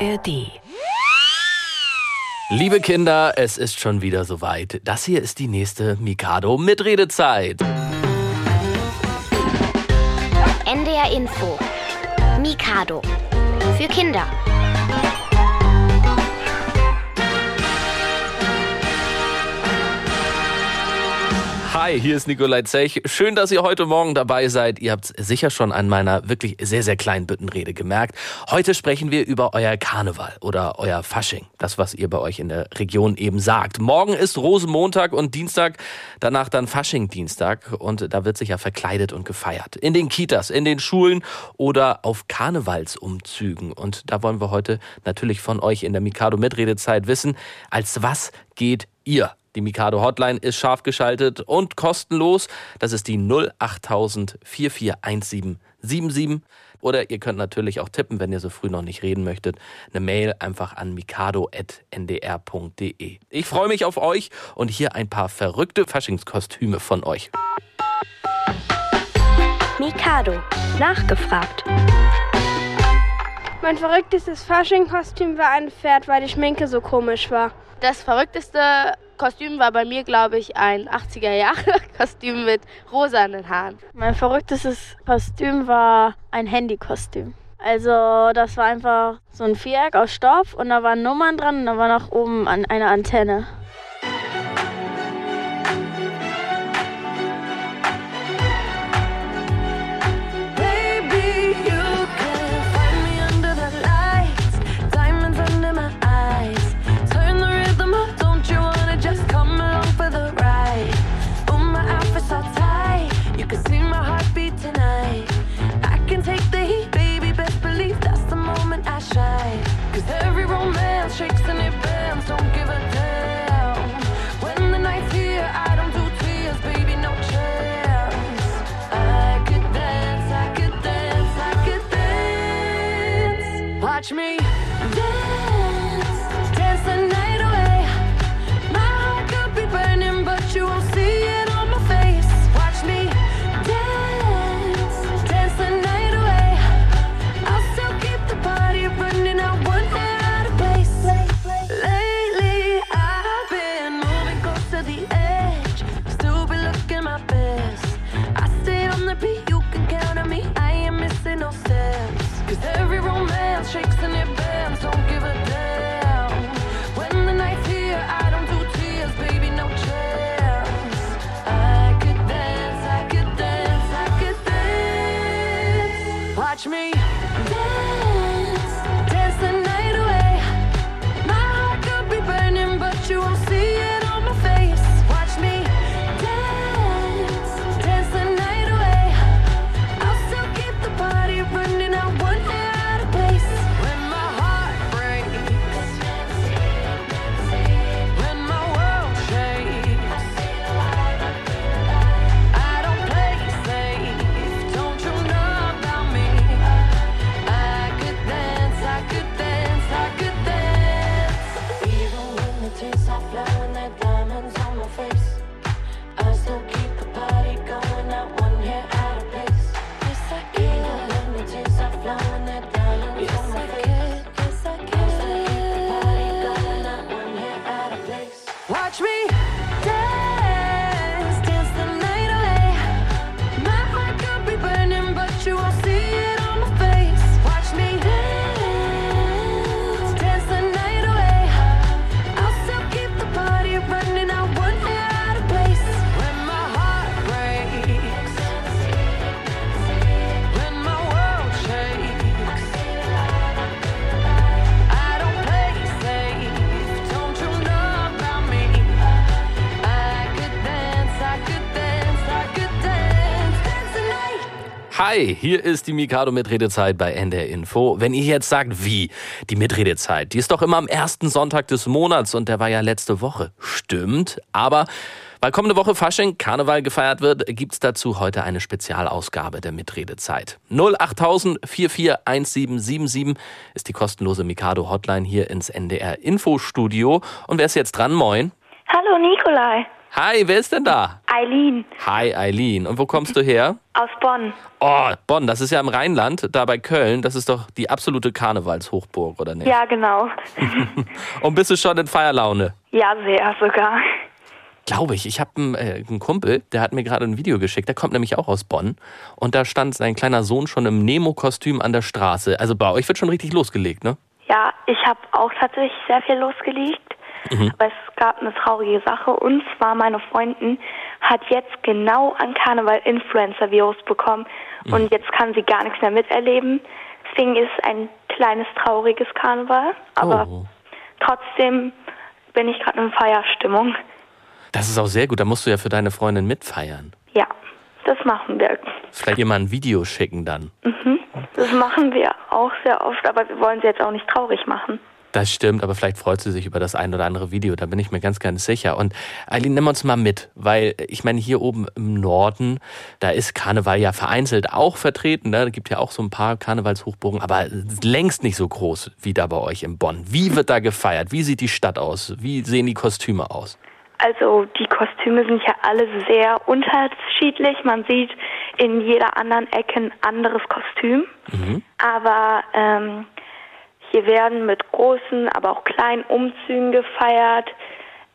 ARD. Liebe Kinder, es ist schon wieder soweit. Das hier ist die nächste Mikado Mitredezeit. NDR Info. Mikado. Für Kinder. Hi, hier ist Nikolai Zech. Schön, dass ihr heute Morgen dabei seid. Ihr habt es sicher schon an meiner wirklich sehr, sehr kleinen Büttenrede gemerkt. Heute sprechen wir über euer Karneval oder euer Fasching. Das, was ihr bei euch in der Region eben sagt. Morgen ist Rosenmontag und Dienstag, danach dann Faschingdienstag. Und da wird sich ja verkleidet und gefeiert. In den Kitas, in den Schulen oder auf Karnevalsumzügen. Und da wollen wir heute natürlich von euch in der Mikado-Mitredezeit wissen, als was geht ihr? Die Mikado Hotline ist scharf geschaltet und kostenlos. Das ist die 08000 441777. Oder ihr könnt natürlich auch tippen, wenn ihr so früh noch nicht reden möchtet, eine Mail einfach an mikado.ndr.de. Ich freue mich auf euch und hier ein paar verrückte Faschingskostüme von euch. Mikado. Nachgefragt. Mein verrücktestes Fasching-Kostüm war ein Pferd, weil die Schminke so komisch war. Das verrückteste Kostüm war bei mir, glaube ich, ein 80er-Jahre-Kostüm mit rosanen Haaren. Mein verrücktestes Kostüm war ein Handykostüm. Also das war einfach so ein Viereck aus Stoff und da waren Nummern dran und da war noch oben eine Antenne. Me Hi, hier ist die Mikado Mitredezeit bei NDR Info. Wenn ihr jetzt sagt, wie? Die Mitredezeit, die ist doch immer am ersten Sonntag des Monats und der war ja letzte Woche. Stimmt, aber weil kommende Woche Fasching, Karneval gefeiert wird, gibt's dazu heute eine Spezialausgabe der Mitredezeit. 08000 441777 ist die kostenlose Mikado Hotline hier ins NDR Infostudio. Und wer ist jetzt dran? Moin. Hallo Nikolai. Hi, wer ist denn da? Eileen Hi, Eileen. Und wo kommst du her? aus Bonn. Oh, Bonn, das ist ja im Rheinland, da bei Köln. Das ist doch die absolute Karnevalshochburg, oder nicht? Ja, genau. Und bist du schon in Feierlaune? Ja, sehr sogar. Glaube ich. Ich habe einen, äh, einen Kumpel, der hat mir gerade ein Video geschickt. Der kommt nämlich auch aus Bonn. Und da stand sein kleiner Sohn schon im Nemo-Kostüm an der Straße. Also bei euch wird schon richtig losgelegt, ne? Ja, ich habe auch tatsächlich sehr viel losgelegt. Aber es gab eine traurige Sache. Und zwar meine Freundin hat jetzt genau an Karneval Influencer-Virus bekommen. Und jetzt kann sie gar nichts mehr miterleben. Deswegen ist es ein kleines trauriges Karneval. Aber Oh. trotzdem bin ich gerade in Feierstimmung. Das ist auch sehr gut. Da musst du ja für deine Freundin mitfeiern. Ja, das machen wir. Vielleicht ihr mal ein Video schicken dann. Das machen wir auch sehr oft, aber wir wollen sie jetzt auch nicht traurig machen. Das stimmt, aber vielleicht freut sie sich über das ein oder andere Video, da bin ich mir ganz, ganz sicher. Und Eileen, nimm uns mal mit, weil ich meine, hier oben im Norden, da ist Karneval ja vereinzelt auch vertreten. Ne? Da gibt ja auch so ein paar Karnevalshochburgen, aber längst nicht so groß wie da bei euch in Bonn. Wie wird da gefeiert? Wie sieht die Stadt aus? Wie sehen die Kostüme aus? Also die Kostüme sind ja alle sehr unterschiedlich. Man sieht in jeder anderen Ecke ein anderes Kostüm. Aber ähm, hier werden mit großen, aber auch kleinen Umzügen gefeiert.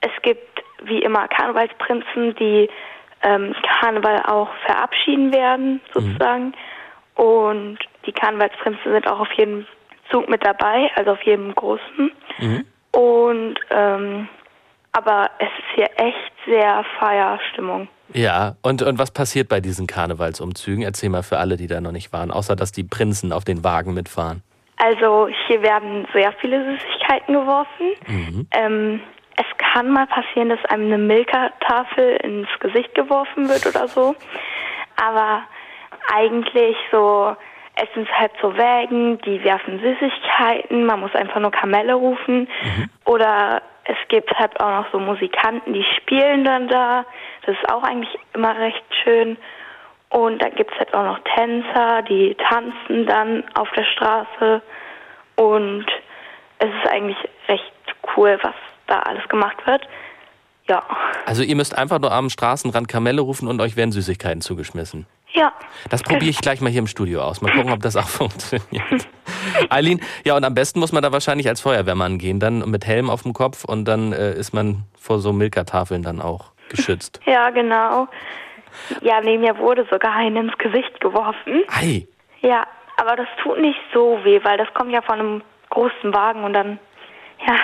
Es gibt wie immer Karnevalsprinzen, die ähm, Karneval auch verabschieden werden, sozusagen. Und die Karnevalsprinzen sind auch auf jedem Zug mit dabei, also auf jedem großen. Und ähm, aber es ist hier echt sehr Feierstimmung. Ja, und, und was passiert bei diesen Karnevalsumzügen? Erzähl mal für alle, die da noch nicht waren, außer dass die Prinzen auf den Wagen mitfahren. Also hier werden sehr viele Süßigkeiten geworfen. Ähm, es kann mal passieren, dass einem eine Milka-Tafel ins Gesicht geworfen wird oder so. Aber eigentlich so, es sind halt so Wägen, die werfen Süßigkeiten, man muss einfach nur Kamelle rufen. Oder es gibt halt auch noch so Musikanten, die spielen dann da. Das ist auch eigentlich immer recht schön. Und dann gibt's halt auch noch Tänzer, die tanzen dann auf der Straße. Und es ist eigentlich recht cool, was da alles gemacht wird. Ja. Also ihr müsst einfach nur am Straßenrand Kamelle rufen und euch werden Süßigkeiten zugeschmissen. Ja. Das probiere ich gleich mal hier im Studio aus. Mal gucken, ob das auch funktioniert. Eileen, ja, und am besten muss man da wahrscheinlich als Feuerwehrmann gehen, dann mit Helm auf dem Kopf und dann äh, ist man vor so Milka-Tafeln dann auch geschützt. Ja, genau. Ja, nee, mir wurde sogar eine ins Gesicht geworfen. Ei, Ja, aber das tut nicht so weh, weil das kommt ja von einem großen Wagen und dann, ja,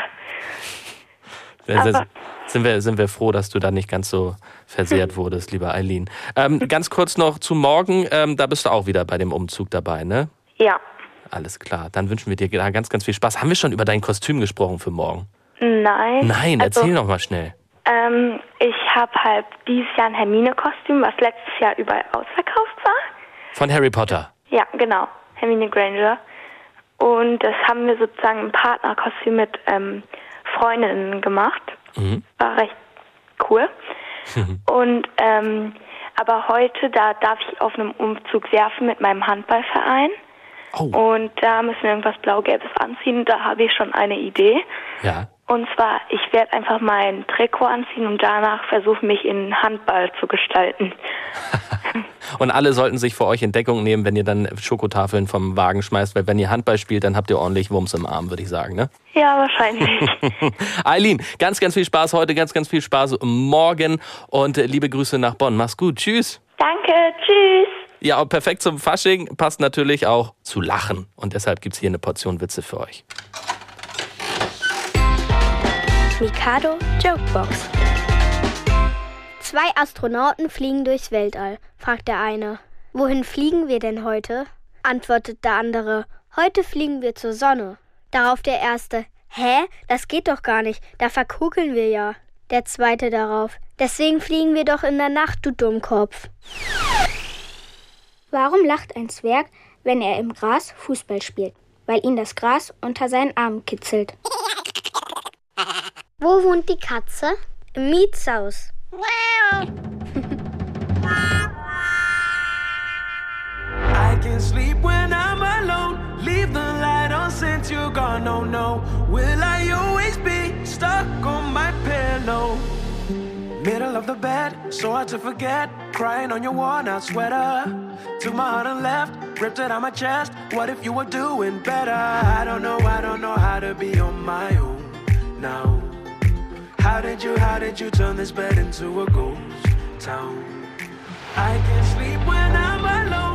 Aber- sind wir, sind wir froh, dass du da nicht ganz so versehrt wurdest, lieber Eileen. Ähm, ganz kurz noch zu morgen, ähm, da bist du auch wieder bei dem Umzug dabei, ne? ja. Alles klar, dann wünschen wir dir da ganz, ganz viel Spaß. Haben wir schon über dein Kostüm gesprochen für morgen? Nein. Nein, also, erzähl noch mal schnell. Ähm, ich habe halt dieses Jahr ein Hermine-Kostüm, was letztes Jahr überall ausverkauft war. Von Harry Potter. Ja, genau. Hermine Granger. Und das haben wir sozusagen im Partnerkostüm mit ähm, Freundinnen gemacht. Mhm. War recht cool. Und ähm, aber heute, da darf ich auf einem Umzug werfen mit meinem Handballverein. Oh, Und da müssen wir irgendwas Blau-Gelbes anziehen. Da habe ich schon eine Idee. ja. Und zwar, ich werde einfach mein Trikot anziehen und danach versuchen, mich in Handball zu gestalten. Und alle sollten sich für euch in Deckung nehmen, wenn ihr dann Schokotafeln vom Wagen schmeißt, weil wenn ihr Handball spielt, dann habt ihr ordentlich Wumms im Arm, würde ich sagen, ne? Ja, wahrscheinlich. Eileen, ganz, ganz viel Spaß heute, ganz, ganz viel Spaß morgen und äh, liebe Grüße nach Bonn. Mach's gut, tschüss. Danke, tschüss. Ja, und perfekt zum Fasching passt natürlich auch zu lachen. Und deshalb gibt's hier eine Portion Witze für euch. Mikado Jokebox. Zwei Astronauten fliegen durchs Weltall, fragt der eine. Wohin fliegen wir denn heute? antwortet der andere. Heute fliegen wir zur Sonne. Darauf der erste. Hä? Das geht doch gar nicht. Da verkugeln wir ja. Der zweite darauf. Deswegen fliegen wir doch in der Nacht, du Dummkopf. Warum lacht ein Zwerg, wenn er im Gras Fußball spielt? Weil ihn das Gras unter seinen Armen kitzelt. Wo wohnt die Katze? Im Mietshaus. I can sleep when I'm alone. Leave the light on since you're gone. Oh no, will I always be stuck on my pillow? Middle of the bed, so hard to forget. Crying on your worn out sweater. Took my heart and left, ripped it out my chest. What if you were doing better? I don't know, I don't know how to be on my own now. How did you, how did you turn this bed into a ghost town? I can't sleep when I'm alone.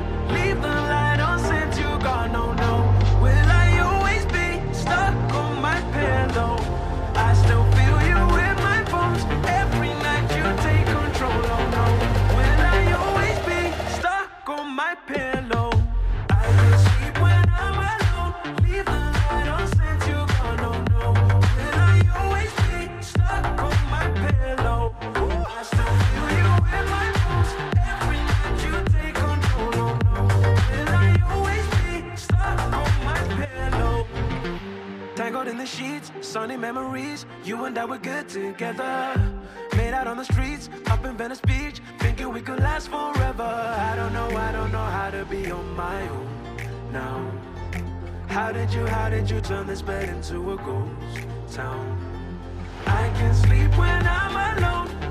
The sheets, sunny memories. You and I were good together. Made out on the streets, up in Venice Beach, thinking we could last forever. I don't know, I don't know how to be on my own now. How did you, how did you turn this bed into a ghost town? I can't sleep when I'm alone.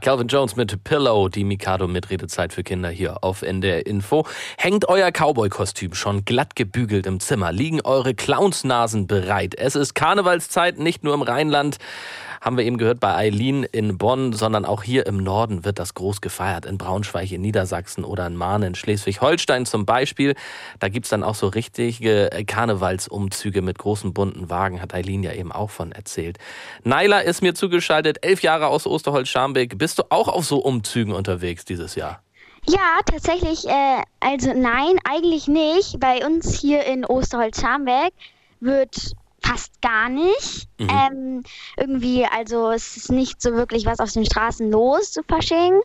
Calvin Jones mit Pillow, die Mikado Mitredezeit für Kinder hier auf NDR Info. Hängt euer Cowboy-Kostüm schon glatt gebügelt im Zimmer? Liegen eure Clownsnasen bereit? Es ist Karnevalszeit, nicht nur im Rheinland. Haben wir eben gehört bei Eileen in Bonn, sondern auch hier im Norden wird das groß gefeiert. In Braunschweig, in Niedersachsen oder in Mahnen, in Schleswig-Holstein zum Beispiel. Da gibt's dann auch so richtige Karnevalsumzüge mit großen bunten Wagen, hat Eileen ja eben auch von erzählt. Naila ist mir zugeschaltet, elf Jahre aus Osterholz-Scharmbeck. Bist du auch auf so Umzügen unterwegs dieses Jahr? Ja, tatsächlich, äh, also nein, eigentlich nicht. Bei uns hier in Osterholz-Scharmbeck wird fast gar nicht. Mhm. Ähm, irgendwie, also es ist nicht so wirklich was auf den Straßen los zu Fasching.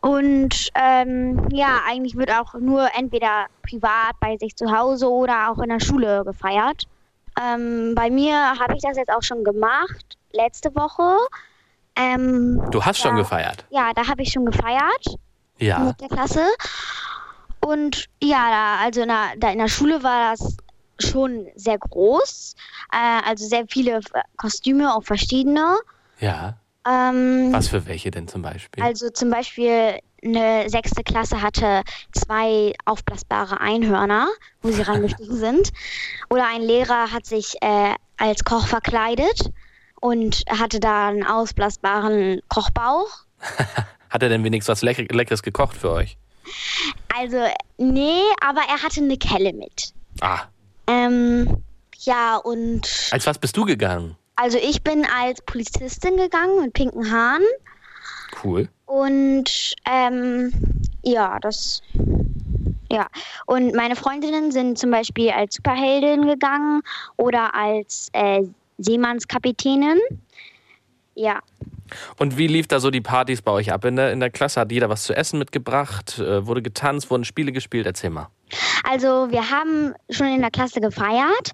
Und ähm, ja, eigentlich wird auch nur entweder privat bei sich zu Hause oder auch in der Schule gefeiert. Ähm, bei mir habe ich das jetzt auch schon gemacht, letzte Woche. Ähm, Du hast ja, schon gefeiert. Ja, da habe ich schon gefeiert Ja. mit der Klasse. Und ja, da, also in der, da in der Schule war das schon sehr groß. Äh, also sehr viele Kostüme, auch verschiedene. Ja. Ähm, Was für welche denn zum Beispiel? also zum Beispiel eine sechste Klasse hatte zwei aufblasbare Einhörner, wo sie reingestiegen sind. Oder ein Lehrer hat sich äh, als Koch verkleidet und hatte da einen ausblasbaren Kochbauch. Hat er denn wenigstens was Leck Leckeres gekocht für euch? Also, nee, aber er hatte eine Kelle mit. Ah, Ähm, ja, und als was bist du gegangen? also ich bin als Polizistin gegangen mit pinken Haaren. Cool. Und ähm, ja, das. Ja, und meine Freundinnen sind zum Beispiel als Superheldin gegangen oder als äh, Seemannskapitänin. Ja, Und wie lief da so die Partys bei euch ab in der, in der Klasse? Hat jeder was zu essen mitgebracht? Äh, wurde getanzt? Wurden Spiele gespielt? Erzähl mal. Also wir haben schon in der Klasse gefeiert.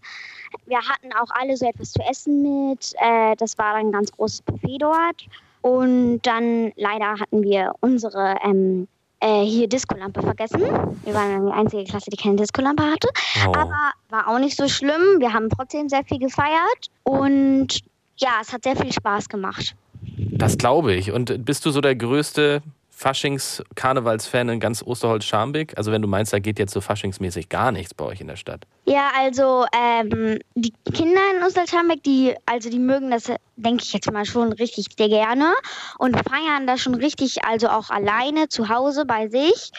Wir hatten auch alle so etwas zu essen mit. Äh, das war ein ganz großes Buffet dort. Und dann leider hatten wir unsere ähm, äh, hier Diskolampe vergessen. Wir waren die einzige Klasse, die keine Diskolampe hatte. Oh. Aber war auch nicht so schlimm. Wir haben trotzdem sehr viel gefeiert. Und ja, es hat sehr viel Spaß gemacht. Das glaube ich. Und bist du so der größte Faschings-Karnevalsfan in ganz Osterholz-Scharmbeck? Also wenn du meinst, da geht jetzt so faschingsmäßig gar nichts bei euch in der Stadt. Ja, also ähm, die Kinder in Osterschambeck, die, also die mögen das, denke ich jetzt mal schon richtig sehr gerne und feiern das schon richtig, also auch alleine zu Hause bei sich.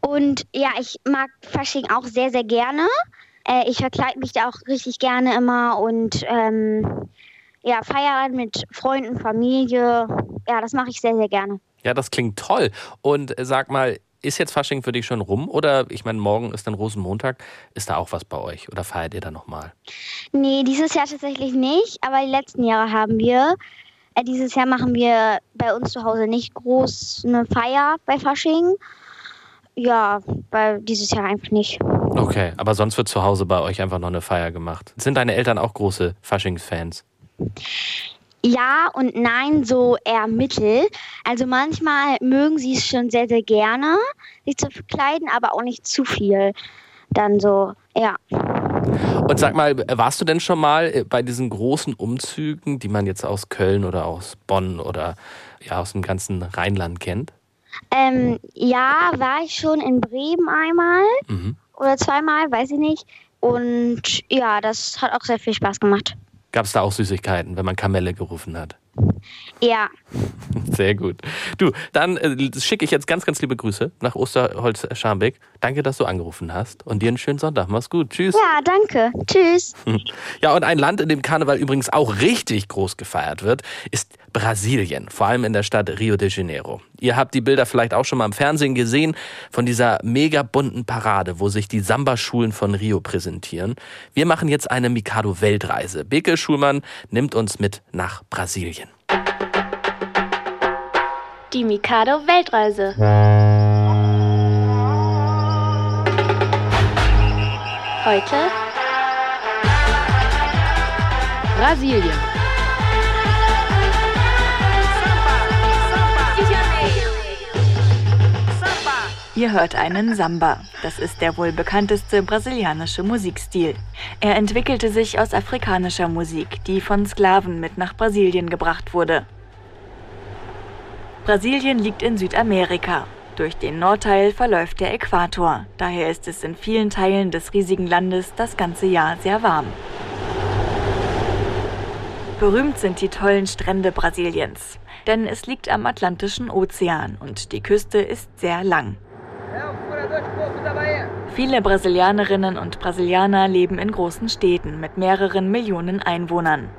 Und ja, ich mag Fasching auch sehr, sehr gerne. Äh, ich verkleide mich da auch richtig gerne immer und ähm, ja, feiern mit Freunden, Familie. Ja, das mache ich sehr, sehr gerne. Ja, das klingt toll. Und äh, sag mal, ist jetzt Fasching für dich schon rum? Oder ich meine, morgen ist dann Rosenmontag. Ist da auch was bei euch? Oder feiert ihr da nochmal? Nee, dieses Jahr tatsächlich nicht, aber die letzten Jahre haben wir. Äh, dieses Jahr machen wir bei uns zu Hause nicht groß eine Feier bei Fasching. Ja, bei dieses Jahr einfach nicht. Okay, aber sonst wird zu Hause bei euch einfach noch eine Feier gemacht. Sind deine Eltern auch große Faschings-Fans? Ja und nein, so eher mittel. Also manchmal mögen sie es schon sehr, sehr gerne, sich zu verkleiden, aber auch nicht zu viel. Dann so, ja. Und sag mal, warst du denn schon mal äh, bei diesen großen Umzügen, die man jetzt aus Köln oder aus Bonn oder ja aus dem ganzen Rheinland kennt? Ähm, ja, war ich schon in Bremen einmal Mhm. oder zweimal, weiß ich nicht. Und ja, das hat auch sehr viel Spaß gemacht. Gab es da auch Süßigkeiten, wenn man Kamelle gerufen hat? Ja, Sehr gut. Du, dann äh, schicke ich jetzt ganz, ganz liebe Grüße nach Osterholz-Scharmbeck. Danke, dass du angerufen hast und dir einen schönen Sonntag. Mach's gut. Tschüss. ja, danke. Tschüss. Ja, und ein Land, in dem Karneval übrigens auch richtig groß gefeiert wird, ist Brasilien, vor allem in der Stadt Rio de Janeiro. Ihr habt die Bilder vielleicht auch schon mal im Fernsehen gesehen von dieser mega bunten Parade, wo sich die Samba-Schulen von Rio präsentieren. Wir machen jetzt eine Mikado-Weltreise. Beke Schulmann nimmt uns mit nach Brasilien. Die Mikado Weltreise. Heute Brasilien. Ihr hört einen Samba. Das ist der wohl bekannteste brasilianische Musikstil. Er entwickelte sich aus afrikanischer Musik, die von Sklaven mit nach Brasilien gebracht wurde. Brasilien liegt in Südamerika. Durch den Nordteil verläuft der Äquator. Daher ist es in vielen Teilen des riesigen Landes das ganze Jahr sehr warm. Berühmt sind die tollen Strände Brasiliens, denn es liegt am Atlantischen Ozean und die Küste ist sehr lang. Viele Brasilianerinnen und Brasilianer leben in großen Städten mit mehreren Millionen Einwohnern.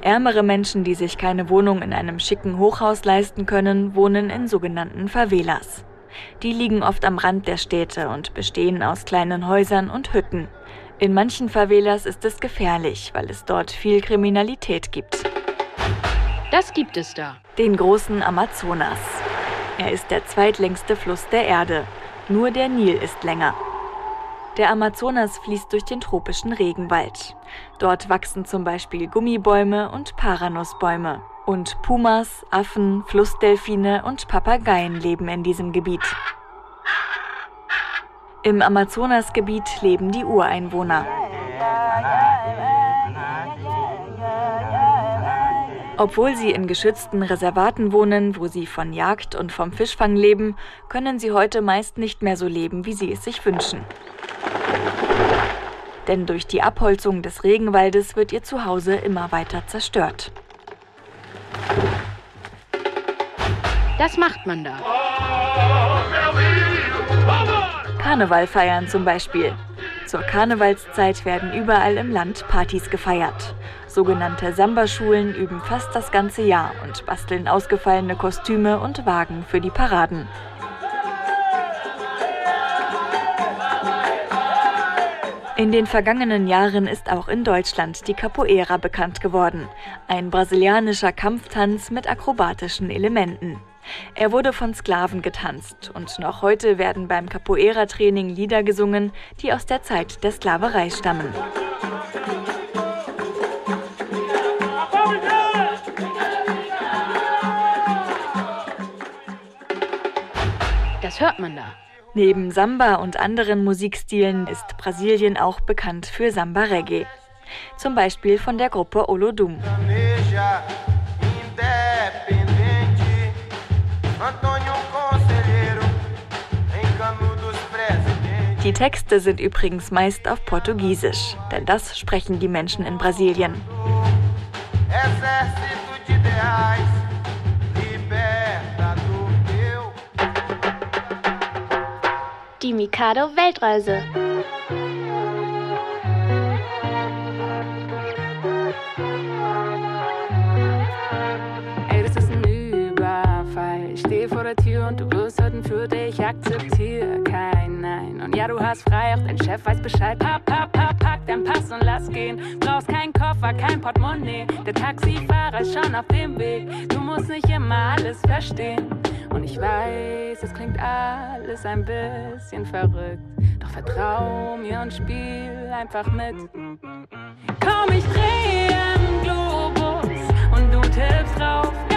Ärmere Menschen, die sich keine Wohnung in einem schicken Hochhaus leisten können, wohnen in sogenannten Favelas. Die liegen oft am Rand der Städte und bestehen aus kleinen Häusern und Hütten. In manchen Favelas ist es gefährlich, weil es dort viel Kriminalität gibt. Das gibt es da. Den großen Amazonas. Er ist der zweitlängste Fluss der Erde. Nur der Nil ist länger. Der Amazonas fließt durch den tropischen Regenwald. Dort wachsen zum Beispiel Gummibäume und Paranussbäume. Und Pumas, Affen, Flussdelfine und Papageien leben in diesem Gebiet. Im Amazonasgebiet leben die Ureinwohner. Obwohl sie in geschützten Reservaten wohnen, wo sie von Jagd und vom Fischfang leben, können sie heute meist nicht mehr so leben, wie sie es sich wünschen. Denn durch die Abholzung des Regenwaldes wird ihr Zuhause immer weiter zerstört. Das macht man da. Karneval feiern zum Beispiel. Zur Karnevalszeit werden überall im Land Partys gefeiert. Sogenannte Samba-Schulen üben fast das ganze Jahr und basteln ausgefallene Kostüme und Wagen für die Paraden. In den vergangenen Jahren ist auch in Deutschland die Capoeira bekannt geworden. Ein brasilianischer Kampftanz mit akrobatischen Elementen. Er wurde von Sklaven getanzt und noch heute werden beim Capoeira-Training Lieder gesungen, die aus der Zeit der Sklaverei stammen. Das hört man da. Neben Samba und anderen Musikstilen ist Brasilien auch bekannt für Samba-Reggae. Zum Beispiel von der Gruppe Olodum. Die Texte sind übrigens meist auf Portugiesisch, denn das sprechen die Menschen in Brasilien. Exército de ideais. Mikado Weltreise. Ey, das ist ein Überfall. Ich steh vor der Tür und du wirst heute für dich. Akzeptiere kein Nein. Und ja, du hast frei, auch dein Chef weiß Bescheid. Papp, papp, papp, pack dein Pass und lass gehen. Brauchst keinen Koffer, kein Portemonnaie. Der Taxifahrer ist schon auf dem Weg. Du musst nicht immer alles verstehen. Und ich weiß, es klingt alles ein bisschen verrückt. Doch vertrau mir und spiel einfach mit. Komm, ich dreh am Globus und du tippst drauf.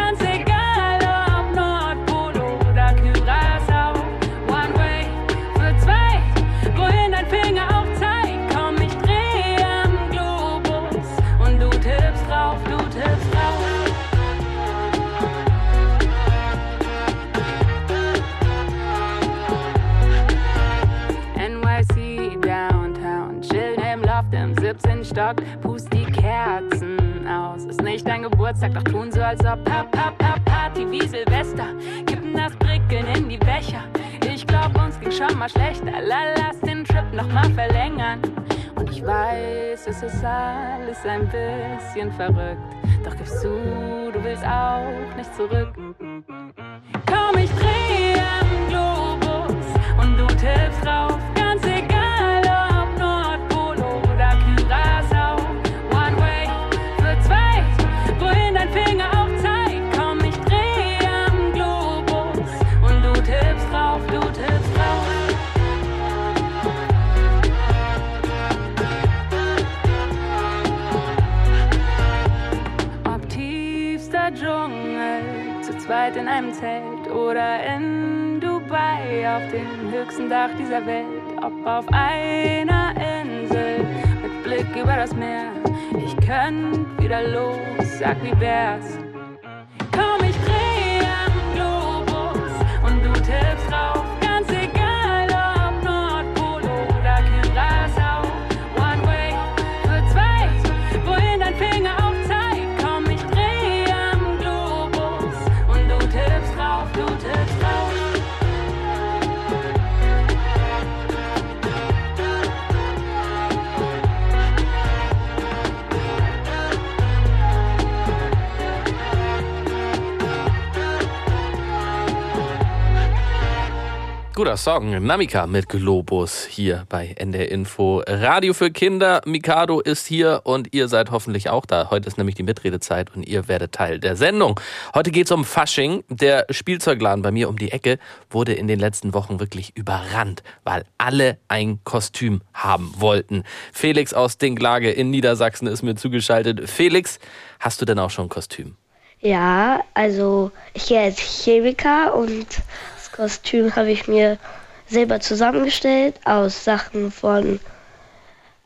17. Stock, pust die Kerzen aus. Ist nicht dein Geburtstag, doch tun so, als ob Pap, Pap, Pap, Party wie Silvester. Kippen das Prickeln in die Becher. Ich glaub, uns ging schon mal schlechter. La, lass den Trip noch mal verlängern. Und ich weiß, es ist alles ein bisschen verrückt. Doch gibst du, du willst auch nicht zurück. Komm, ich dreh am Globus und du tippst drauf. Einem Zelt oder in Dubai auf dem höchsten Dach dieser Welt. Ob auf einer Insel mit Blick über das Meer. Ich könnt wieder los, sag wie wär's. Guter Song. Namika mit Globus hier bei NDR Info. Radio für Kinder. Mikado ist hier und ihr seid hoffentlich auch da. Heute ist nämlich die Mitredezeit und ihr werdet Teil der Sendung. Heute geht's um Fasching. Der Spielzeugladen bei mir um die Ecke wurde in den letzten Wochen wirklich überrannt, weil alle ein Kostüm haben wollten. Felix aus Dinklage in Niedersachsen ist mir zugeschaltet. Felix, hast du denn auch schon ein Kostüm? Ja, also ich gehe als Chemiker und das Kostüm habe ich mir selber zusammengestellt aus Sachen von,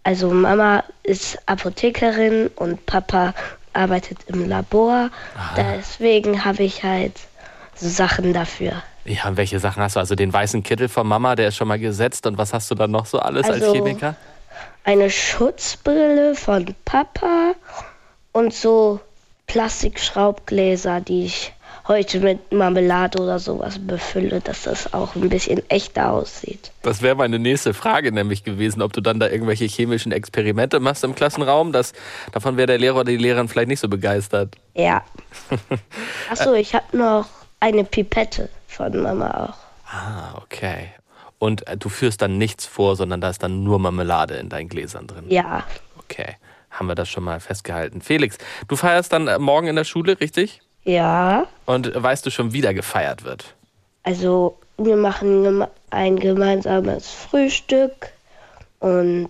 also Mama ist Apothekerin und Papa arbeitet im Labor. Deswegen habe ich halt so Sachen dafür. Ja, welche Sachen hast du? Also den weißen Kittel von Mama, der ist schon mal gesetzt. Und was hast du dann noch so alles als Also- Chemiker? Eine Schutzbrille von Papa und so Plastikschraubgläser, die ich heute mit Marmelade oder sowas befülle, dass das auch ein bisschen echter aussieht. Das wäre meine nächste Frage nämlich gewesen, ob du dann da irgendwelche chemischen Experimente machst im Klassenraum. Das, davon wäre der Lehrer oder die Lehrerin vielleicht nicht so begeistert. Ja. Achso, ich habe noch eine Pipette von Mama auch. Ah, okay. Und äh, du führst dann nichts vor, sondern da ist dann nur Marmelade in deinen Gläsern drin. Ja. Okay, haben wir das schon mal festgehalten. Felix, du feierst dann äh, morgen in der Schule, richtig? Ja. Und weißt du schon, wie da gefeiert wird? Also wir machen ein gemeinsames Frühstück und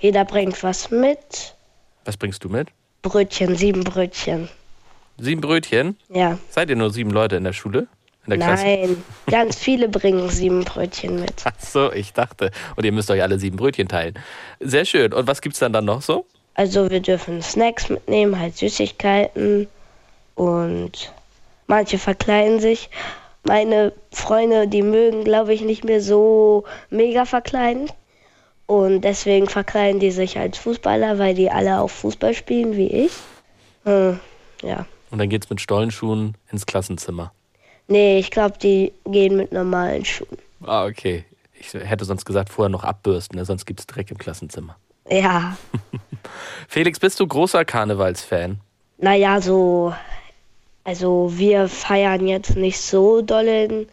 jeder bringt was mit. Was bringst du mit? Brötchen, sieben Brötchen. Sieben Brötchen? Ja. Seid ihr nur sieben Leute in der Schule? In der Klasse? Nein, ganz viele bringen sieben Brötchen mit. Ach so, ich dachte. Und ihr müsst euch alle sieben Brötchen teilen. Sehr schön. Und was gibt's dann dann noch so? Also wir dürfen Snacks mitnehmen, halt Süßigkeiten und manche verkleiden sich. Meine Freunde, die mögen, glaube ich, nicht mehr so mega verkleiden. Und deswegen verkleiden die sich als Fußballer, weil die alle auch Fußball spielen wie ich. Hm, ja. Und dann geht's mit Stollenschuhen ins Klassenzimmer. Nee, ich glaube, die gehen mit normalen Schuhen. Ah, okay. Ich hätte sonst gesagt, vorher noch abbürsten, ne? sonst gibt's Dreck im Klassenzimmer. Ja, Felix, bist du großer Karnevalsfan? naja, so. Also, wir feiern jetzt nicht so doll in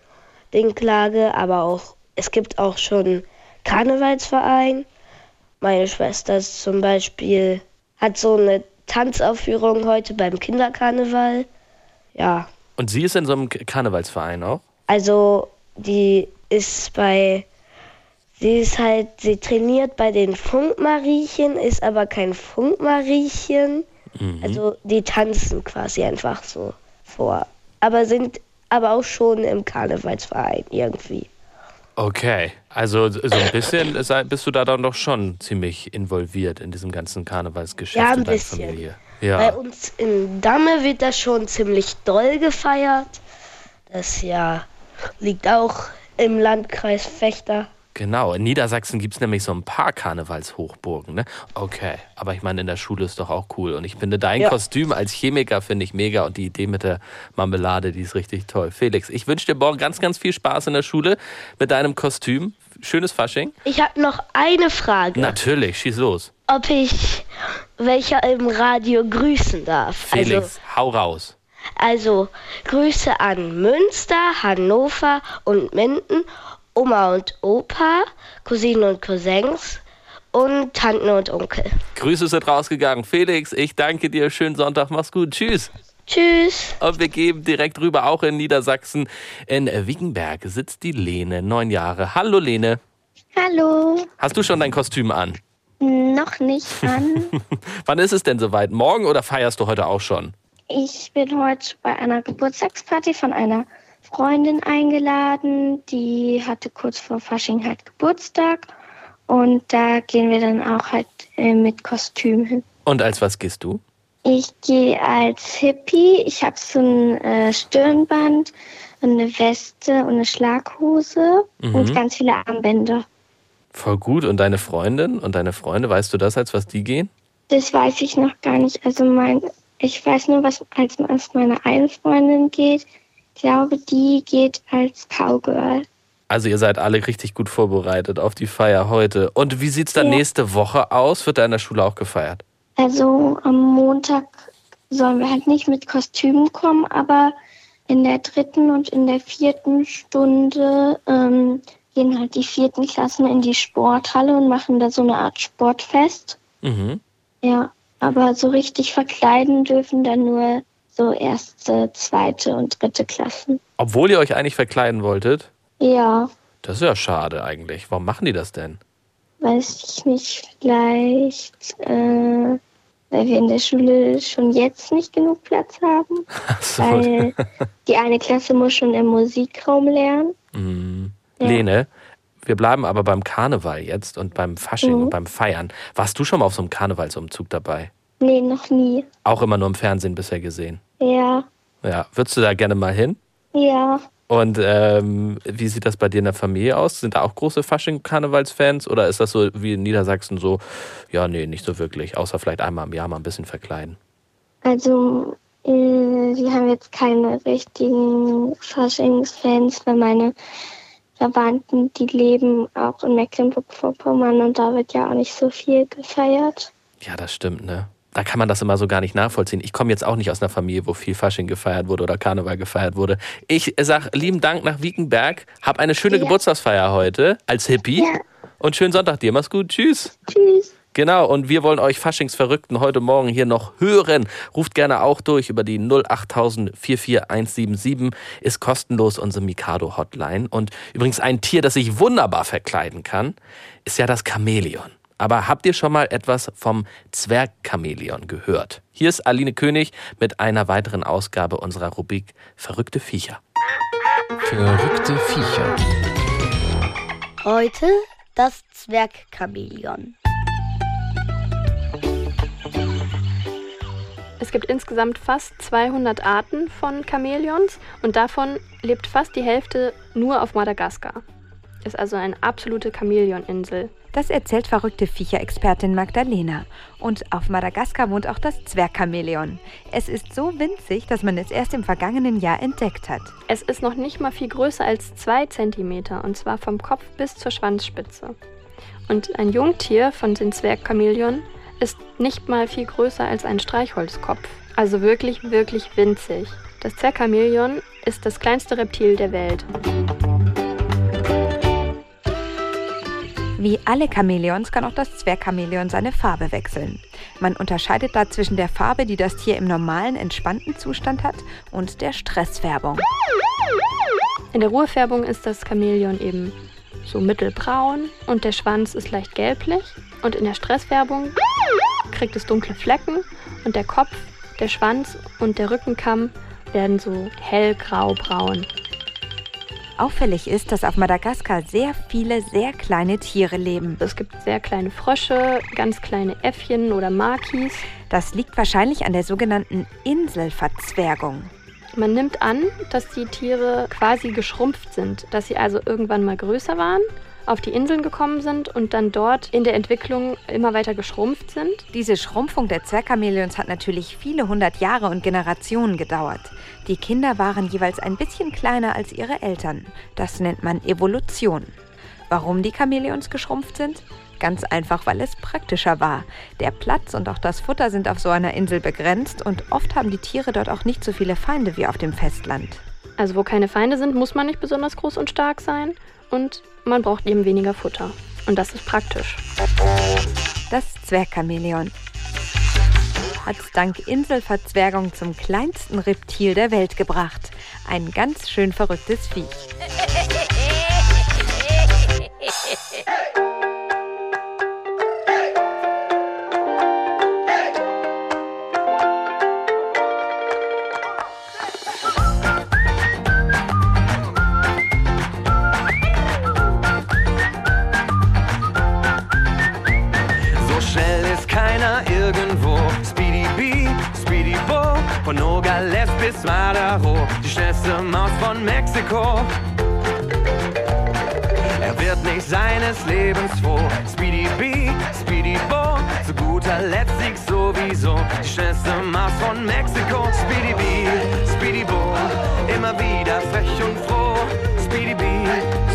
Dinklage, aber auch, es gibt auch schon Karnevalsverein. Meine Schwester zum Beispiel, hat so eine Tanzaufführung heute beim Kinderkarneval. Ja, Und sie ist in so einem Karnevalsverein auch? Also, die ist bei. Sie ist halt, sie trainiert bei den Funkmariechen, ist aber kein Funkmariechen. Also, die tanzen quasi einfach so vor. Aber sind aber auch schon im Karnevalsverein irgendwie. Okay, also so ein bisschen bist du da dann doch schon ziemlich involviert in diesem ganzen Karnevalsgeschäft Ja, ein bisschen. Familie. Bei Ja, uns in Damme wird das schon ziemlich doll gefeiert. Das ja liegt auch im Landkreis Fechter. Genau. In Niedersachsen gibt es nämlich so ein paar Karnevalshochburgen, ne? Okay, aber ich meine, in der Schule ist doch auch cool. Und ich finde dein Ja. Kostüm als Chemiker finde ich mega und die Idee mit der Marmelade, die ist richtig toll. Felix, ich wünsche dir morgen ganz, ganz viel Spaß in der Schule mit deinem Kostüm. Schönes Fasching. Ich habe noch eine Frage. Natürlich, schieß los. ob ich welcher im Radio grüßen darf. Felix, hau raus. Also, also Grüße an Münster, Hannover und Minden, Oma und Opa, Cousinen und Cousins und Tanten und Onkel. Grüße sind rausgegangen. Felix, ich danke dir. Schönen Sonntag. Mach's gut. Tschüss. Tschüss. Und wir geben direkt rüber, auch in Niedersachsen. In Wiegenberg sitzt die Lene, neun Jahre. Hallo Lene. Hallo, Hast du schon dein Kostüm an? noch nicht an. Wann ist es denn soweit? Morgen oder feierst du heute auch schon? Ich bin heute bei einer Geburtstagsparty von einer Freundin eingeladen. Die hatte kurz vor Fasching halt Geburtstag. Und da gehen wir dann auch halt äh, mit Kostüm hin. Und als was gehst du? Ich gehe als Hippie. Ich habe so ein äh, Stirnband, eine Weste und eine Schlaghose Mhm. und ganz viele Armbänder. Voll gut. Und deine Freundin und deine Freunde, weißt du das, als was die gehen? Das weiß ich noch gar nicht. Also mein, ich weiß nur, was als, als meine eine Freundin geht. Ich glaube, die geht als Cowgirl. Also ihr seid alle richtig gut vorbereitet auf die Feier heute. Und wie sieht's dann Ja. nächste Woche aus? Wird da in der Schule auch gefeiert? Also am Montag sollen wir halt nicht mit Kostümen kommen, aber in der dritten und in der vierten Stunde ähm, gehen halt die vierten Klassen in die Sporthalle und machen da so eine Art Sportfest. Mhm. Ja, aber so richtig verkleiden dürfen dann nur so erste, zweite und dritte Klassen. Obwohl ihr euch eigentlich verkleiden wolltet? Ja, Das ist ja schade eigentlich. Warum machen die das denn? weiß ich nicht, vielleicht, äh, weil wir in der Schule schon jetzt nicht genug Platz haben. so. Weil die eine Klasse muss schon im Musikraum lernen. Mhm. Ja. Lene, wir bleiben aber beim Karneval jetzt und beim Fasching Mhm. und beim Feiern. Warst du schon mal auf so einem Karnevalsumzug dabei? Nee, noch nie. Auch immer nur im Fernsehen bisher gesehen. Ja, Ja, würdest du da gerne mal hin? ja. Und ähm, wie sieht das bei dir in der Familie aus? Sind da auch große Fasching-Karnevalsfans oder ist das so wie in Niedersachsen so, ja, nee, nicht so wirklich, außer vielleicht einmal im Jahr mal ein bisschen verkleiden? Also, äh, wir haben jetzt keine richtigen Faschingsfans, weil meine Verwandten, die leben auch in Mecklenburg-Vorpommern und da wird ja auch nicht so viel gefeiert. Ja, das stimmt, ne? Da kann man das immer so gar nicht nachvollziehen. Ich komme jetzt auch nicht aus einer Familie, wo viel Fasching gefeiert wurde oder Karneval gefeiert wurde. Ich sag lieben Dank nach Wiekenberg. Hab eine schöne Ja. Geburtstagsfeier heute als Hippie. Ja. Und schönen Sonntag dir. Mach's gut. Tschüss. Tschüss. Genau, und wir wollen euch Faschingsverrückten heute Morgen hier noch hören. Ruft gerne auch durch über die 08000 44177. Ist kostenlos unsere Mikado-Hotline. Und übrigens ein Tier, das sich wunderbar verkleiden kann, ist ja das Chamäleon. Aber habt ihr schon mal etwas vom Zwergchamäleon gehört? Hier ist Aline König mit einer weiteren Ausgabe unserer Rubrik Verrückte Viecher. Verrückte Viecher. Heute das Zwergchamäleon. Es gibt insgesamt fast 200 Arten von Chamäleons und davon lebt fast die Hälfte nur auf Madagaskar. Ist also eine absolute Chamäleoninsel. Das erzählt verrückte Viecher-Expertin Magdalena. Und auf Madagaskar wohnt auch das Zwergchamäleon. Es ist so winzig, dass man es erst im vergangenen Jahr entdeckt hat. Es ist noch nicht mal viel größer als zwei Zentimeter und zwar vom Kopf bis zur Schwanzspitze. Und ein Jungtier von den Zwergchamäleon ist nicht mal viel größer als ein Streichholzkopf. Also wirklich, wirklich winzig. Das Zwergchamäleon ist das kleinste Reptil der Welt. Wie alle Chamäleons kann auch das Zwergchamäleon seine Farbe wechseln. Man unterscheidet da zwischen der Farbe, die das Tier im normalen, entspannten Zustand hat, und der Stressfärbung. In der Ruhefärbung ist das Chamäleon eben so mittelbraun und der Schwanz ist leicht gelblich. Und in der Stressfärbung kriegt es dunkle Flecken und der Kopf, der Schwanz und der Rückenkamm werden so hellgrau-braun. Auffällig ist, dass auf Madagaskar sehr viele sehr kleine Tiere leben. Es gibt sehr kleine Frösche, ganz kleine Äffchen oder Makis. Das liegt wahrscheinlich an der sogenannten Inselverzwergung. Man nimmt an, dass die Tiere quasi geschrumpft sind, dass sie also irgendwann mal größer waren, auf die Inseln gekommen sind und dann dort in der Entwicklung immer weiter geschrumpft sind. Diese Schrumpfung der Zwergchamäleons hat natürlich viele hundert Jahre und Generationen gedauert. Die Kinder waren jeweils ein bisschen kleiner als ihre Eltern. Das nennt man Evolution. Warum die Chamäleons geschrumpft sind? Ganz einfach, weil es praktischer war. Der Platz und auch das Futter sind auf so einer Insel begrenzt und oft haben die Tiere dort auch nicht so viele Feinde wie auf dem Festland. Also wo keine Feinde sind, muss man nicht besonders groß und stark sein und man braucht eben weniger Futter. Und das ist praktisch. Das Zwergchamäleon hat es dank Inselverzwergung zum kleinsten Reptil der Welt gebracht. Ein ganz schön verrücktes Viech. Von Nogales bis Madaro, die schnellste Maus von Mexiko. Er wird nicht seines Lebens froh. Speedy Bee, Speedy Bo, zu guter Letzt Sieg sowieso, die schnellste Maus von Mexiko. Speedy Bee, Speedy Bo, immer wieder frech und froh. Speedy Bee,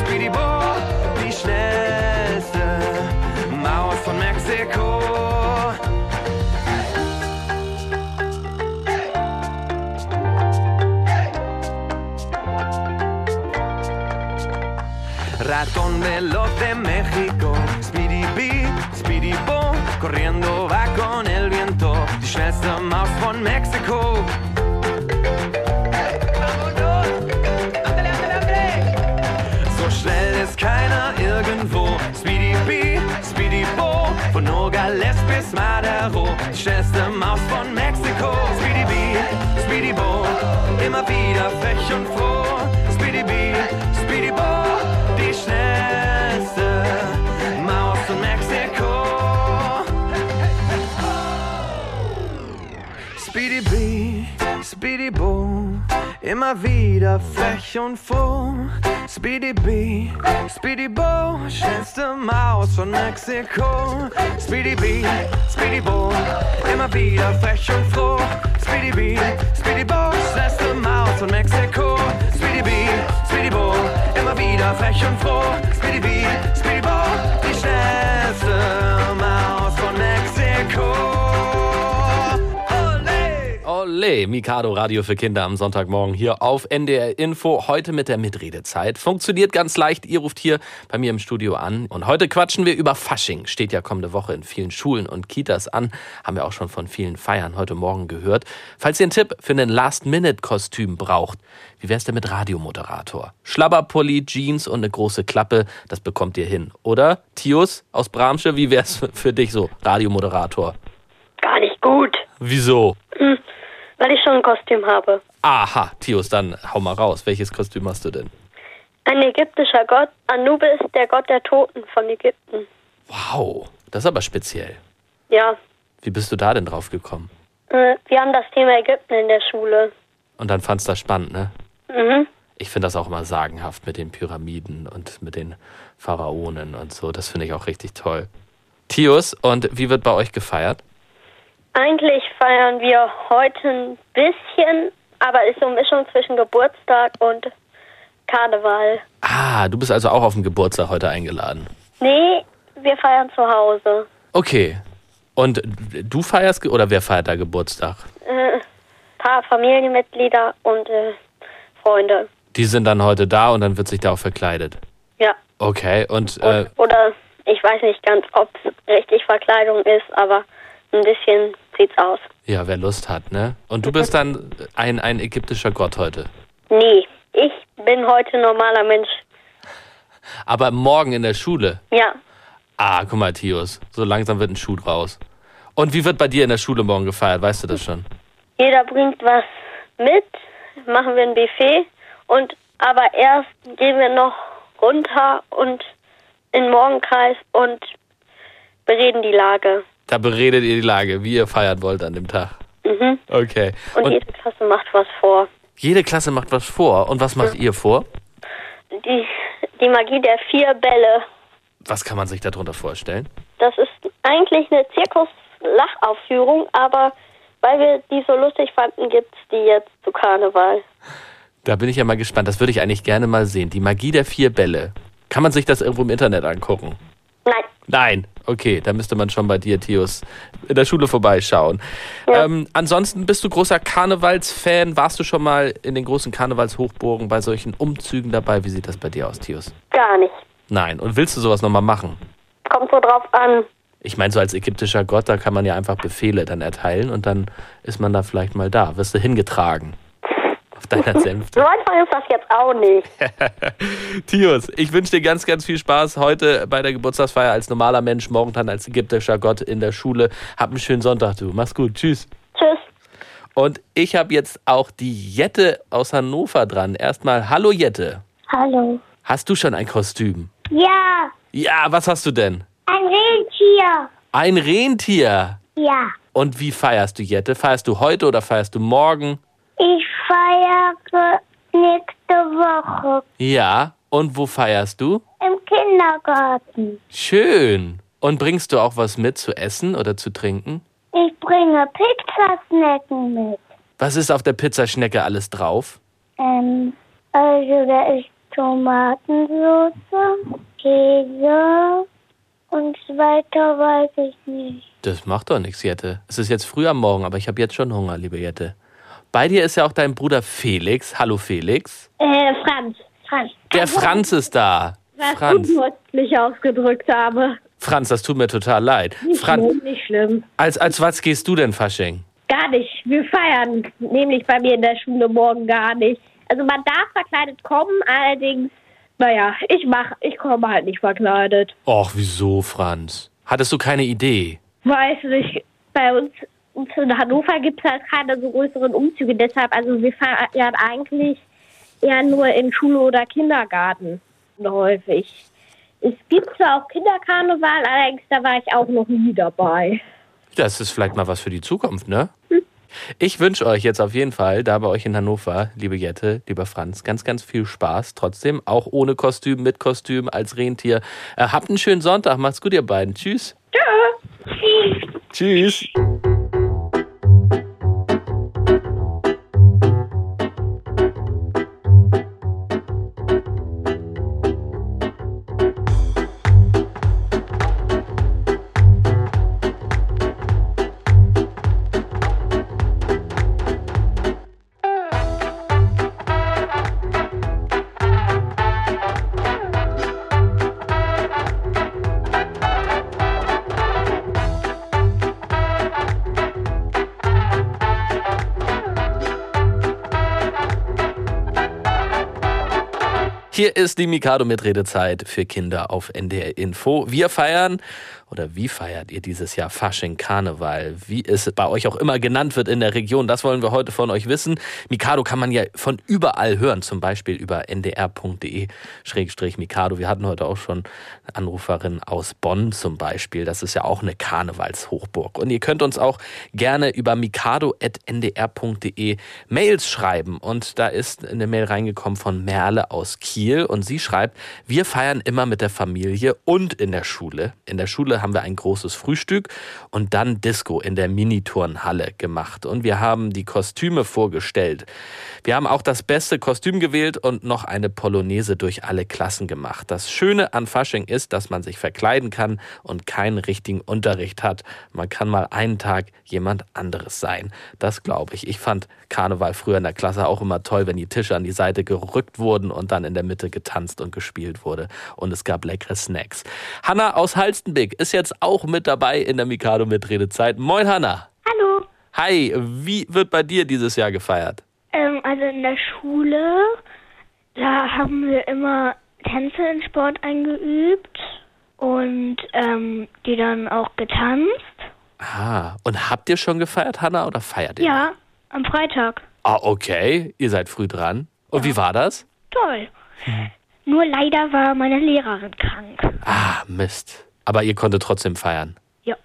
Speedy Bo, die schnellste Maus von Mexiko. Ratón veloz de México, Speedy Bee, Speedy Bo, corriendo va con el viento, die schnellste Maus von Mexiko. So schnell ist keiner irgendwo. Speedy Bee, Speedy Bo, von Nogales bis Madero, die schnellste Maus von Mexiko. Speedy Bee, Speedy Bo, immer wieder frech und froh. Speedy Bee, Speedy Bee, Speedy Bo, immer wieder frech und froh. Speedy Bee, Speedy Bo, schnellste Maus von Mexiko. Speedy Bee, Speedy Bo, immer wieder frech und froh. Speedy Bee, Speedy Bo, schnellste Maus von Mexiko. Speedy Bee, Speedy Bo, immer wieder frech und froh. Speedy Bee, Speedy Bo, die schnellste Maus von Mexiko. Ole, Mikado Radio für Kinder am Sonntagmorgen hier auf NDR Info. Heute mit der Mitredezeit. Funktioniert ganz leicht. Ihr ruft hier bei mir im Studio an. Und heute quatschen wir über Fasching. Steht ja kommende Woche in vielen Schulen und Kitas an. Haben wir auch schon von vielen Feiern heute Morgen gehört. Falls ihr einen Tipp für ein Last-Minute-Kostüm braucht, wie wär's denn mit Radiomoderator? Schlabberpulli, Jeans und eine große Klappe, das bekommt ihr hin. Oder? Tius aus Bramsche, wie wär's für dich so, Radiomoderator? Gar nicht gut, Wieso? hm, weil ich schon ein Kostüm habe. Aha, Tius, dann hau mal raus. Welches Kostüm hast du denn? Ein ägyptischer Gott, Anubis, der Gott der Toten von Ägypten. Wow, das ist aber speziell. Ja, Wie bist du da denn drauf gekommen? äh, wir haben das Thema Ägypten in der Schule. Und dann fandst du das spannend, ne? Mhm. Ich finde das auch immer sagenhaft mit den Pyramiden und mit den Pharaonen und so. Das finde ich auch richtig toll. Tius, und wie wird bei euch gefeiert? Eigentlich feiern wir heute ein bisschen, aber ist so eine Mischung zwischen Geburtstag und Karneval. Ah, du bist also auch auf den Geburtstag heute eingeladen. Nee, wir feiern zu Hause. Okay. Und du feierst, oder wer feiert da Geburtstag? Äh, paar Familienmitglieder und äh, Freunde. Die sind dann heute da und dann wird sich da auch verkleidet. Ja. Okay, und äh, Oder ich weiß nicht ganz, ob es richtig Verkleidung ist, aber ein bisschen sieht's aus. ja, wer Lust hat, ne? Und du bist dann ein, ein ägyptischer Gott heute. Nee, ich bin heute normaler Mensch. Aber morgen in der Schule. Ja. Ah, guck mal, Tius, so langsam wird ein Schuh draus. Und wie wird bei dir in der Schule morgen gefeiert? Weißt du das schon? Jeder bringt was mit, machen wir ein Buffet und aber erst gehen wir noch runter und in den Morgenkreis und bereden die Lage. Da beredet ihr die Lage, wie ihr feiern wollt an dem Tag. Mhm. Okay. Und, Und jede Klasse macht was vor. jede Klasse macht was vor. Und was macht ihr vor? Die, die Magie der vier Bälle, Was kann man sich darunter vorstellen? das ist eigentlich eine Zirkus-Lachaufführung, aber weil wir die so lustig fanden, gibt's die jetzt zu Karneval. Da bin ich ja mal gespannt. Das würde ich eigentlich gerne mal sehen. Die Magie der vier Bälle. Kann man sich das irgendwo im Internet angucken? Nein. Nein. Okay, da müsste man schon bei dir, Tius, in der Schule vorbeischauen. Ähm, ansonsten bist du großer Karnevalsfan. Warst du schon mal in den großen Karnevalshochburgen bei solchen Umzügen dabei? Wie sieht das bei dir aus, Tius? Gar nicht. Nein. Und willst du sowas nochmal machen? Kommt so drauf an. Ich meine, so als ägyptischer Gott, da kann man ja einfach Befehle dann erteilen und dann ist man da vielleicht mal da. Wirst du hingetragen. Auf deiner Sänfte. So einfach ist das jetzt auch nicht. Tius, ich wünsche dir ganz, ganz viel Spaß heute bei der Geburtstagsfeier als normaler Mensch, morgen dann als ägyptischer Gott in der Schule. Hab einen schönen Sonntag, du. Mach's gut. Tschüss. Tschüss. Und ich habe jetzt auch die Jette aus Hannover dran. Erstmal, hallo Jette. Hallo. Hast du schon ein Kostüm? Ja, Ja, was hast du denn? ein Rentier. Ein Rentier. Ja, Und wie feierst du Jette? Feierst du heute oder feierst du morgen? Ich feiere nächste Woche Ja. Und wo feierst du? im Kindergarten. Schön. Und bringst du auch was mit zu essen oder zu trinken? Ich bringe Pizzasnacken mit. Was ist auf der Pizzaschnecke alles drauf? Ähm, also da ist Tomatensauce, Käse und weiter weiß ich nicht. Das macht doch nichts, Jette. Es ist jetzt früh am Morgen, aber ich habe jetzt schon Hunger, liebe Jette. Bei dir ist ja auch dein Bruder Felix. Hallo Felix. Äh, Franz. Franz. Der Franz ist da. Was Franz. unwürdig ausgedrückt habe. Franz, das tut mir total leid. Nicht Franz, schlimm, nicht schlimm. als, als was gehst du denn Fasching? Gar nicht. Wir feiern nämlich bei mir in der Schule morgen gar nicht. Also man darf verkleidet kommen, allerdings, naja, ich mach, ich komme halt nicht verkleidet. Och, wieso, Franz? Hattest du keine Idee? Weiß nicht, bei uns in Hannover gibt es halt keine so größeren Umzüge, deshalb, also wir feiern eigentlich eher nur in Schule oder Kindergarten häufig. Es gibt zwar auch Kinderkarneval, allerdings da war ich auch noch nie dabei. Das ist vielleicht mal was für die Zukunft, ne? Ich wünsche euch jetzt auf jeden Fall, da bei euch in Hannover, liebe Jette, lieber Franz, ganz, ganz viel Spaß. Trotzdem, auch ohne Kostüm, mit Kostüm, als Rentier. Äh, habt einen schönen Sonntag. Macht's gut, ihr beiden. Tschüss. Tschüss. Hier ist die Mikado mit Redezeit für Kinder auf NDR Info. Wir feiern Oder wie feiert ihr dieses Jahr Fasching Karneval? Wie es bei euch auch immer genannt wird in der Region, das wollen wir heute von euch wissen. Mikado kann man ja von überall hören, zum Beispiel über ndr.de-mikado. Wir hatten heute auch schon eine Anruferin aus Bonn zum Beispiel. Das ist ja auch eine Karnevalshochburg. Und ihr könnt uns auch gerne über mikado.ndr.de Mails schreiben. Und da ist eine Mail reingekommen von Merle aus Kiel. Und sie schreibt, wir feiern immer mit der Familie und in der Schule. In der Schule haben wir ein großes Frühstück und dann Disco in der Miniturnhalle gemacht. Und wir haben die Kostüme vorgestellt. Wir haben auch das beste Kostüm gewählt und noch eine Polonaise durch alle Klassen gemacht. Das Schöne an Fasching ist, dass man sich verkleiden kann und keinen richtigen Unterricht hat. Man kann mal einen Tag jemand anderes sein. Das glaube ich. Ich fand Karneval früher in der Klasse auch immer toll, wenn die Tische an die Seite gerückt wurden und dann in der Mitte getanzt und gespielt wurde. Und es gab leckere Snacks. Hanna aus Halstenbeck ist jetzt auch mit dabei in der Mikado Mitredezeit. Moin Hanna. Hallo. Hi, wie wird bei dir dieses Jahr gefeiert? Ähm, also in der Schule, da haben wir immer Tänze in Sport eingeübt und ähm, die dann auch getanzt. Ah, und habt ihr schon gefeiert, Hanna, oder feiert ihr? Ja, am Freitag. Ah, okay. Ihr seid früh dran. Und wie war das? Toll. Nur leider war meine Lehrerin krank. Ah, Mist. Aber ihr konntet trotzdem feiern. Ja.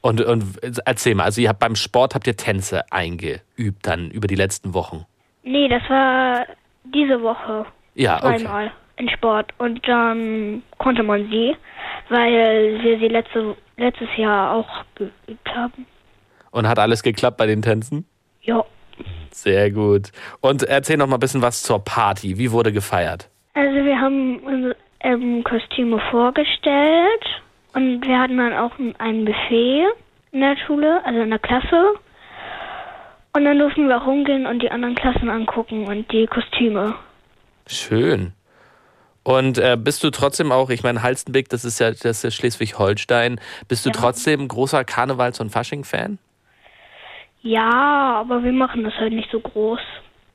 Und, und erzähl mal, also ihr habt beim Sport habt ihr Tänze eingeübt dann über die letzten Wochen. Nee, das war diese Woche. Ja, okay. Zweimal in Sport. Und dann konnte man sie, weil wir sie letzte, letztes Jahr auch geübt haben. Und hat alles geklappt bei den Tänzen? Ja. Sehr gut. Und erzähl noch mal ein bisschen was zur Party. Wie wurde gefeiert? Also wir haben unsere ähm, Kostüme vorgestellt und wir hatten dann auch ein Buffet in der Schule, also in der Klasse. Und dann durften wir auch rumgehen und die anderen Klassen angucken und die Kostüme. Schön. Und äh, bist du trotzdem auch, ich meine, Halstenbeck, das ist ja, das ist Schleswig-Holstein, bist du Ja. trotzdem großer Karnevals- und Fasching-Fan? Ja, aber wir machen das halt nicht so groß.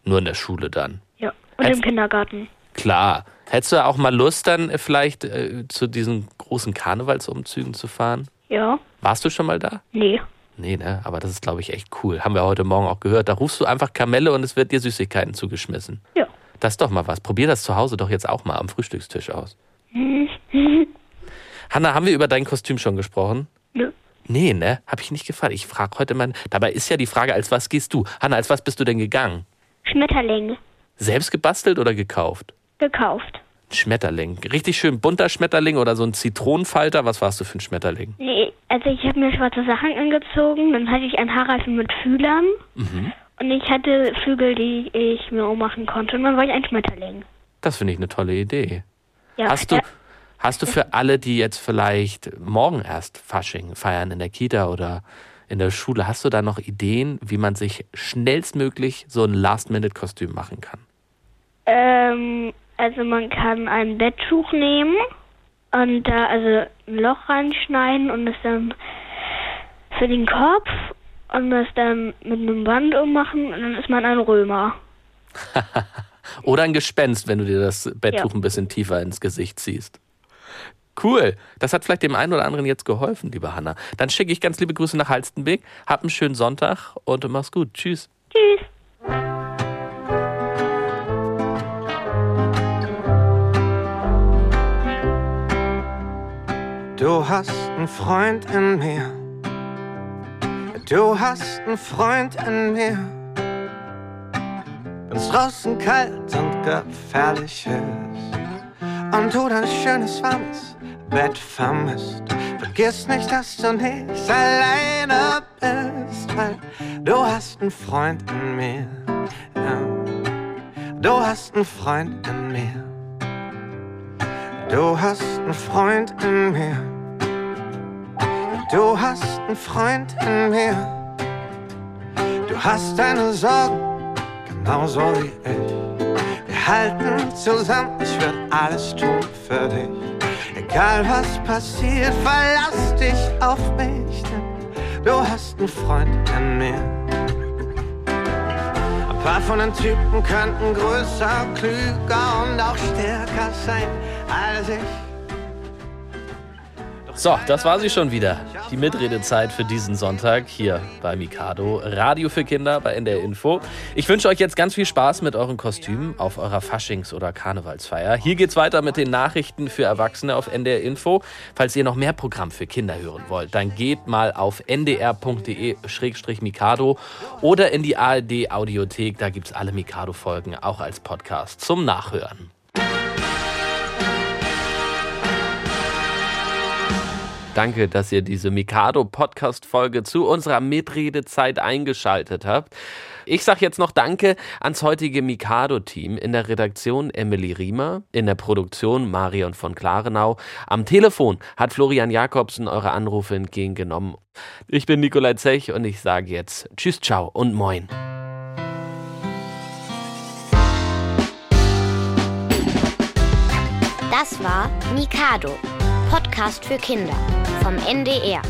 Nur in der Schule dann. Ja. Und im Kindergarten. Klar. Hättest du auch mal Lust, dann äh, vielleicht äh, zu diesen großen Karnevalsumzügen zu fahren? Ja. Warst du schon mal da? Nee. Nee, ne? Aber das ist, glaube ich, echt cool. Haben wir heute Morgen auch gehört. Da rufst du einfach Kamelle und es wird dir Süßigkeiten zugeschmissen. Ja. Das ist doch mal was. Probier das zu Hause doch jetzt auch mal am Frühstückstisch aus. Hanna, haben wir über dein Kostüm schon gesprochen? Nö. Nee, ne? Hab ich nicht gefragt. Ich frage heute mal. Dabei ist ja die Frage, als was gehst du? Hanna, als was bist du denn gegangen? Schmetterling Selbst gebastelt oder gekauft? Gekauft. Ein Schmetterling. Richtig schön bunter Schmetterling oder so ein Zitronenfalter? Was warst du für ein Schmetterling? Nee, also ich habe mir schwarze Sachen angezogen, dann hatte ich einen Haarreifen mit Fühlern Mhm. und ich hatte Flügel, die ich mir ummachen konnte und dann war ich ein Schmetterling. Das finde ich eine tolle Idee. Ja, Hast du, ja. hast du für alle, die jetzt vielleicht morgen erst Fasching feiern in der Kita oder in der Schule, hast du da noch Ideen, wie man sich schnellstmöglich so ein Last-Minute-Kostüm machen kann? Ähm, also man kann ein Betttuch nehmen und da also ein Loch reinschneiden und es dann für den Kopf und das dann mit einem Band ummachen und dann ist man ein Römer. Oder ein Gespenst, wenn du dir das Betttuch Ja. ein bisschen tiefer ins Gesicht ziehst. Cool. Das hat vielleicht dem einen oder anderen jetzt geholfen, liebe Hanna. Dann schicke ich ganz liebe Grüße nach Halstenbeck. Hab einen schönen Sonntag und mach's gut. Tschüss. Tschüss. Du hast einen Freund in mir. Du hast einen Freund in mir. Wenn's draußen kalt und gefährlich ist. Und du dein schönes, warmes Bett vermisst. Vergiss nicht, dass du nicht alleine bist. Weil du hast einen Freund in mir. Ja. Du hast einen Freund in mir. Du hast einen Freund in mir. Du hast einen Freund in mir. Du hast deine Sorgen, genauso wie ich. Wir halten zusammen, ich will alles tun für dich. Egal was passiert, verlass dich auf mich, denn du hast einen Freund in mir. Ein paar von den Typen könnten größer, klüger und auch stärker sein als ich. So, das war sie schon wieder. Die Mitredezeit für diesen Sonntag hier bei Mikado. Radio für Kinder bei NDR Info. Ich wünsche euch jetzt ganz viel Spaß mit euren Kostümen auf eurer Faschings- oder Karnevalsfeier. Hier geht's weiter mit den Nachrichten für Erwachsene auf NDR Info. Falls ihr noch mehr Programm für Kinder hören wollt, dann geht mal auf ndr.de-mikado oder in die ARD Audiothek. Da gibt's alle Mikado-Folgen auch als Podcast zum Nachhören. Danke, dass ihr diese Mikado-Podcast-Folge zu unserer Mitredezeit eingeschaltet habt. Ich sage jetzt noch Danke ans heutige Mikado-Team in der Redaktion Emily Riemer, in der Produktion Marion von Klarenau. Am Telefon hat Florian Jakobsen eure Anrufe entgegengenommen. Ich bin Nikolai Zech und ich sage jetzt Tschüss, ciao und moin. Das war Mikado, Podcast für Kinder vom NDR.